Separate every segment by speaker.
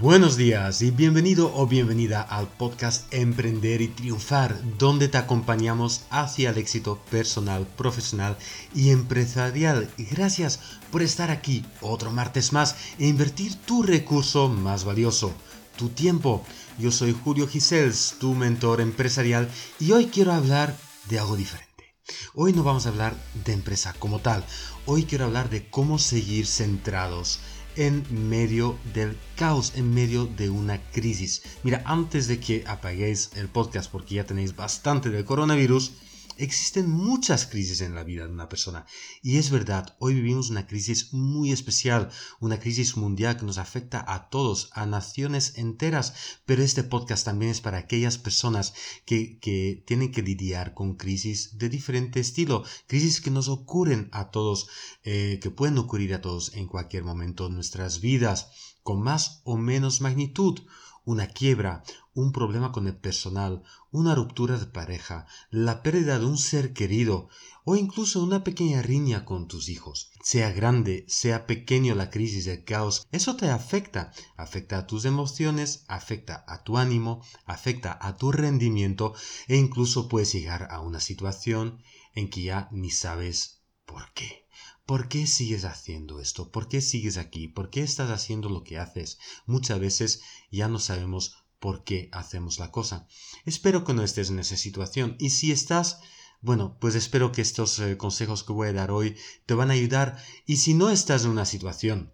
Speaker 1: Buenos días y bienvenido o bienvenida al podcast Emprender y Triunfar, donde te acompañamos hacia el éxito personal, profesional y empresarial. Gracias por estar aquí otro martes más e invertir tu recurso más valioso, tu tiempo. Yo soy Julio Gisels, tu mentor empresarial, y hoy quiero hablar de algo diferente. Hoy no vamos a hablar de empresa como tal, hoy quiero hablar de cómo seguir centrados en medio del caos, en medio de una crisis. Mira, antes de que apaguéis el podcast porque ya tenéis bastante del coronavirus, Existen muchas crisis en la vida de una persona. Y es verdad, hoy vivimos una crisis muy especial, una crisis mundial que nos afecta a todos, a naciones enteras, pero este podcast también es para aquellas personas que, que tienen que lidiar con crisis de diferente estilo, crisis que nos ocurren a todos, eh, que pueden ocurrir a todos en cualquier momento de nuestras vidas, con más o menos magnitud una quiebra, un problema con el personal, una ruptura de pareja, la pérdida de un ser querido o incluso una pequeña riña con tus hijos. Sea grande, sea pequeño la crisis, el caos, eso te afecta. Afecta a tus emociones, afecta a tu ánimo, afecta a tu rendimiento e incluso puedes llegar a una situación en que ya ni sabes por qué. ¿Por qué sigues haciendo esto? ¿Por qué sigues aquí? ¿Por qué estás haciendo lo que haces? Muchas veces ya no sabemos por qué hacemos la cosa. Espero que no estés en esa situación y si estás, bueno, pues espero que estos eh, consejos que voy a dar hoy te van a ayudar y si no estás en una situación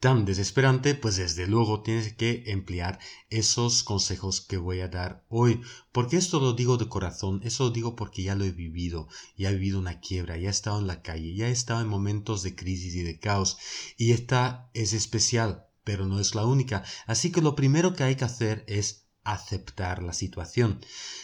Speaker 1: tan desesperante, pues desde luego tienes que emplear esos consejos que voy a dar hoy. Porque esto lo digo de corazón, eso lo digo porque ya lo he vivido, ya he vivido una quiebra, ya he estado en la calle, ya he estado en momentos de crisis y de caos. Y esta es especial, pero no es la única. Así que lo primero que hay que hacer es aceptar la situación.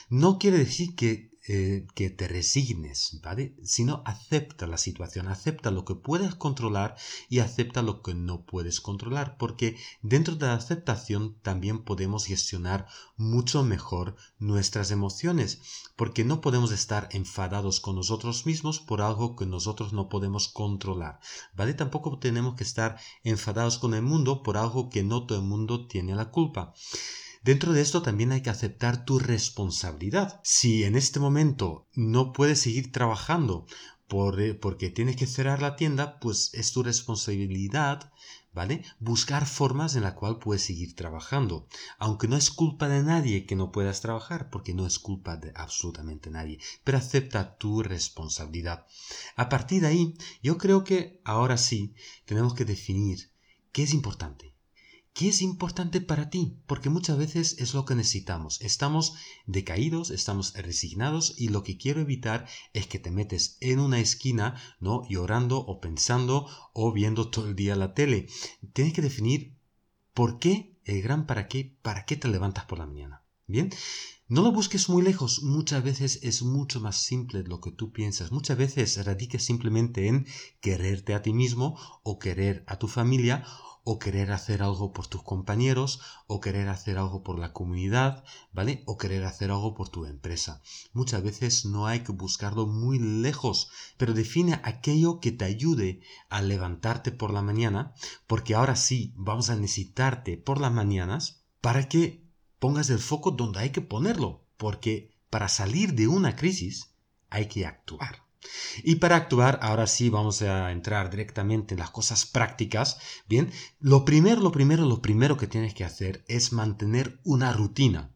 Speaker 1: No quiere decir que eh, que te resignes, ¿vale? Sino acepta la situación, acepta lo que puedes controlar y acepta lo que no puedes controlar, porque dentro de la aceptación también podemos gestionar mucho mejor nuestras emociones, porque no podemos estar enfadados con nosotros mismos por algo que nosotros no podemos controlar, ¿vale? Tampoco tenemos que estar enfadados con el mundo por algo que no todo el mundo tiene la culpa. Dentro de esto también hay que aceptar tu responsabilidad. Si en este momento no puedes seguir trabajando eh, porque tienes que cerrar la tienda, pues es tu responsabilidad, ¿vale? Buscar formas en la cual puedes seguir trabajando. Aunque no es culpa de nadie que no puedas trabajar, porque no es culpa de absolutamente nadie, pero acepta tu responsabilidad. A partir de ahí, yo creo que ahora sí tenemos que definir qué es importante ¿Qué es importante para ti? Porque muchas veces es lo que necesitamos. Estamos decaídos, estamos resignados y lo que quiero evitar es que te metes en una esquina, ¿no? Llorando o pensando o viendo todo el día la tele. Tienes que definir por qué, el gran para qué, para qué te levantas por la mañana. Bien, no lo busques muy lejos, muchas veces es mucho más simple lo que tú piensas, muchas veces radica simplemente en quererte a ti mismo o querer a tu familia o querer hacer algo por tus compañeros, o querer hacer algo por la comunidad, ¿vale? O querer hacer algo por tu empresa. Muchas veces no hay que buscarlo muy lejos, pero define aquello que te ayude a levantarte por la mañana, porque ahora sí vamos a necesitarte por las mañanas para que pongas el foco donde hay que ponerlo, porque para salir de una crisis hay que actuar. Y para actuar, ahora sí vamos a entrar directamente en las cosas prácticas. Bien, lo primero, lo primero, lo primero que tienes que hacer es mantener una rutina.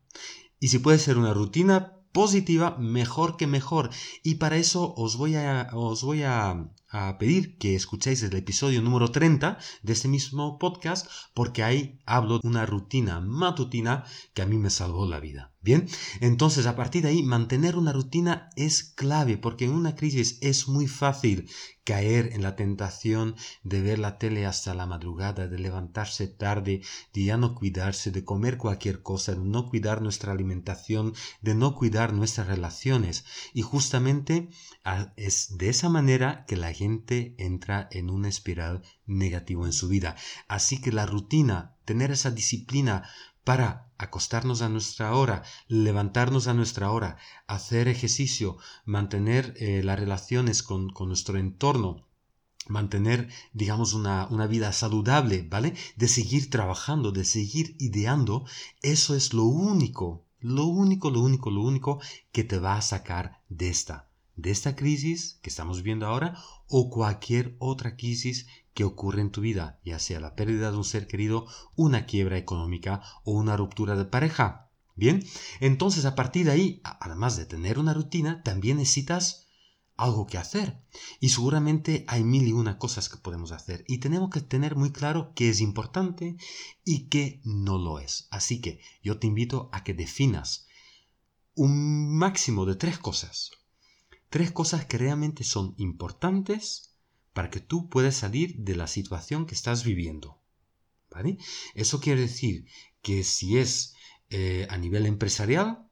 Speaker 1: Y si puede ser una rutina positiva, mejor que mejor. Y para eso os voy a, os voy a, a pedir que escuchéis el episodio número 30 de este mismo podcast, porque ahí hablo de una rutina matutina que a mí me salvó la vida. Bien, entonces a partir de ahí mantener una rutina es clave porque en una crisis es muy fácil caer en la tentación de ver la tele hasta la madrugada, de levantarse tarde, de ya no cuidarse, de comer cualquier cosa, de no cuidar nuestra alimentación, de no cuidar nuestras relaciones. Y justamente es de esa manera que la gente entra en una espiral negativa en su vida. Así que la rutina, tener esa disciplina para acostarnos a nuestra hora, levantarnos a nuestra hora, hacer ejercicio, mantener eh, las relaciones con, nuestro entorno, mantener, digamos, una, una, vida saludable, ¿vale? De seguir trabajando, de seguir ideando, eso es lo único, lo único, lo único, lo único que te va a sacar de esta, de esta crisis que estamos viendo ahora o cualquier otra crisis que ocurre en tu vida, ya sea la pérdida de un ser querido, una quiebra económica o una ruptura de pareja. Bien, entonces a partir de ahí, además de tener una rutina, también necesitas algo que hacer. Y seguramente hay mil y una cosas que podemos hacer. Y tenemos que tener muy claro qué es importante y qué no lo es. Así que yo te invito a que definas un máximo de tres cosas. Tres cosas que realmente son importantes para que tú puedas salir de la situación que estás viviendo. ¿Vale? Eso quiere decir que si es eh, a nivel empresarial,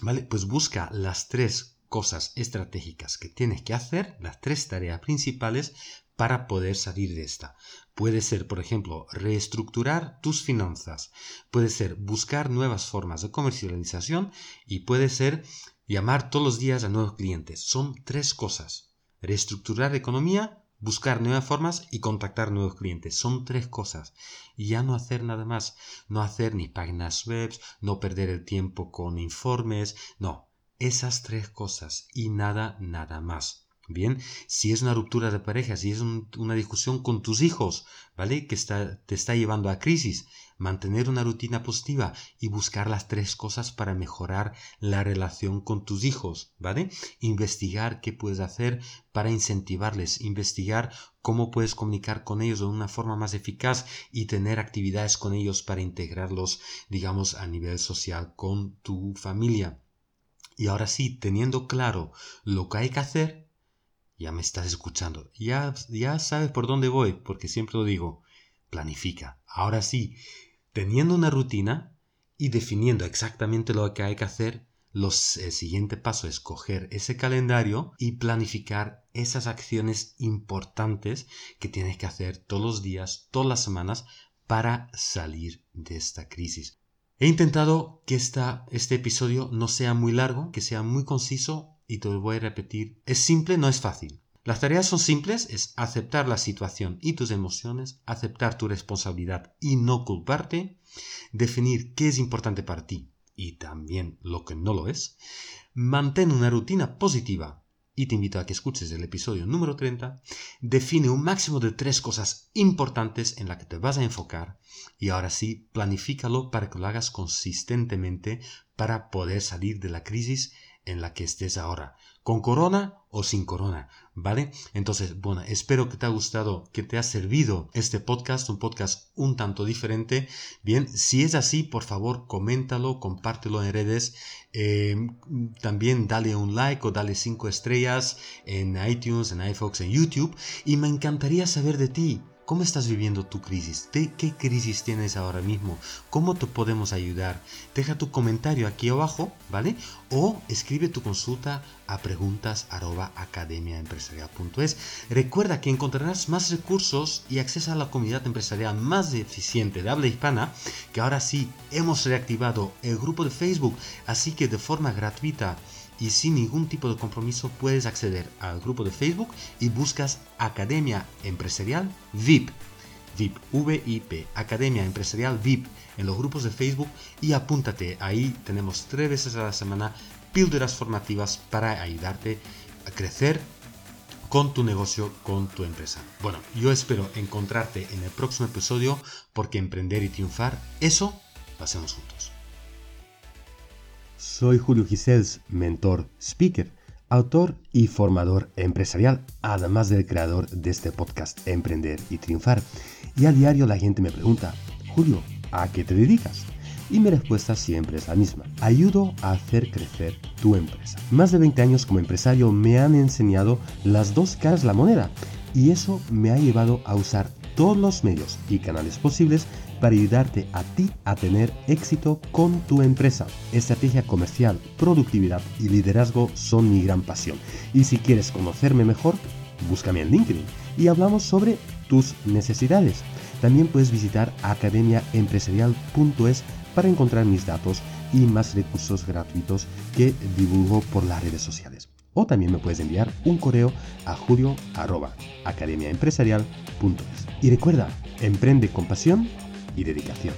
Speaker 1: ¿vale? Pues busca las tres cosas estratégicas que tienes que hacer, las tres tareas principales para poder salir de esta. Puede ser, por ejemplo, reestructurar tus finanzas, puede ser buscar nuevas formas de comercialización y puede ser llamar todos los días a nuevos clientes. Son tres cosas. Reestructurar economía, buscar nuevas formas y contactar nuevos clientes. Son tres cosas. Y ya no hacer nada más. No hacer ni páginas web, no perder el tiempo con informes. No, esas tres cosas y nada, nada más. Bien, si es una ruptura de pareja, si es una discusión con tus hijos, ¿vale? Que te está llevando a crisis, mantener una rutina positiva y buscar las tres cosas para mejorar la relación con tus hijos, ¿vale? Investigar qué puedes hacer para incentivarles, investigar cómo puedes comunicar con ellos de una forma más eficaz y tener actividades con ellos para integrarlos, digamos, a nivel social con tu familia. Y ahora sí, teniendo claro lo que hay que hacer, ya me estás escuchando, ya, ya sabes por dónde voy, porque siempre lo digo, planifica. Ahora sí, teniendo una rutina y definiendo exactamente lo que hay que hacer, los, el siguiente paso es coger ese calendario y planificar esas acciones importantes que tienes que hacer todos los días, todas las semanas, para salir de esta crisis. He intentado que esta, este episodio no sea muy largo, que sea muy conciso y te lo voy a repetir. Es simple, no es fácil. Las tareas son simples, es aceptar la situación y tus emociones, aceptar tu responsabilidad y no culparte, definir qué es importante para ti y también lo que no lo es, mantén una rutina positiva y te invito a que escuches el episodio número 30, define un máximo de tres cosas importantes en las que te vas a enfocar y ahora sí, planifícalo para que lo hagas consistentemente para poder salir de la crisis en la que estés ahora, con corona o sin corona, ¿vale? Entonces, bueno, espero que te ha gustado, que te ha servido este podcast, un podcast un tanto diferente. Bien, si es así, por favor, coméntalo, compártelo en redes. Em, también dale un like o dale cinco estrellas en iTunes, en iFox, en YouTube. Y me encantaría saber de ti. ¿Cómo estás viviendo tu crisis? ¿Qué crisis tienes ahora mismo? ¿Cómo te podemos ayudar? Deja tu comentario aquí abajo, ¿vale? O escribe tu consulta a preguntas Recuerda que encontrarás más recursos y acceso a la comunidad empresarial más eficiente de habla hispana, que ahora sí hemos reactivado el grupo de Facebook, así que de forma gratuita y sin ningún tipo de compromiso puedes acceder al grupo de Facebook y buscas Academia Empresarial VIP. VIP, VIP, Academia Empresarial VIP en los grupos de Facebook y apúntate. Ahí tenemos tres veces a la semana píldoras formativas para ayudarte a crecer con tu negocio, con tu empresa. Bueno, yo espero encontrarte en el próximo episodio porque emprender y triunfar, eso lo hacemos juntos.
Speaker 2: Soy Julio Gisels, mentor, speaker, autor y formador empresarial, además del creador de este podcast Emprender y Triunfar. Y a diario la gente me pregunta, Julio, ¿a qué te dedicas? Y mi respuesta siempre es la misma. Ayudo a hacer crecer tu empresa. Más de 20 años como empresario me han enseñado las dos caras de la moneda y eso me ha llevado a usar todos los medios y canales posibles para ayudarte a ti a tener éxito con tu empresa. Estrategia comercial, productividad y liderazgo son mi gran pasión. Y si quieres conocerme mejor, búscame en LinkedIn y hablamos sobre tus necesidades. También puedes visitar academiaempresarial.es para encontrar mis datos y más recursos gratuitos que divulgo por las redes sociales. O también me puedes enviar un correo a julio.academiaempresarial.es. Y recuerda, emprende con pasión y dedicación.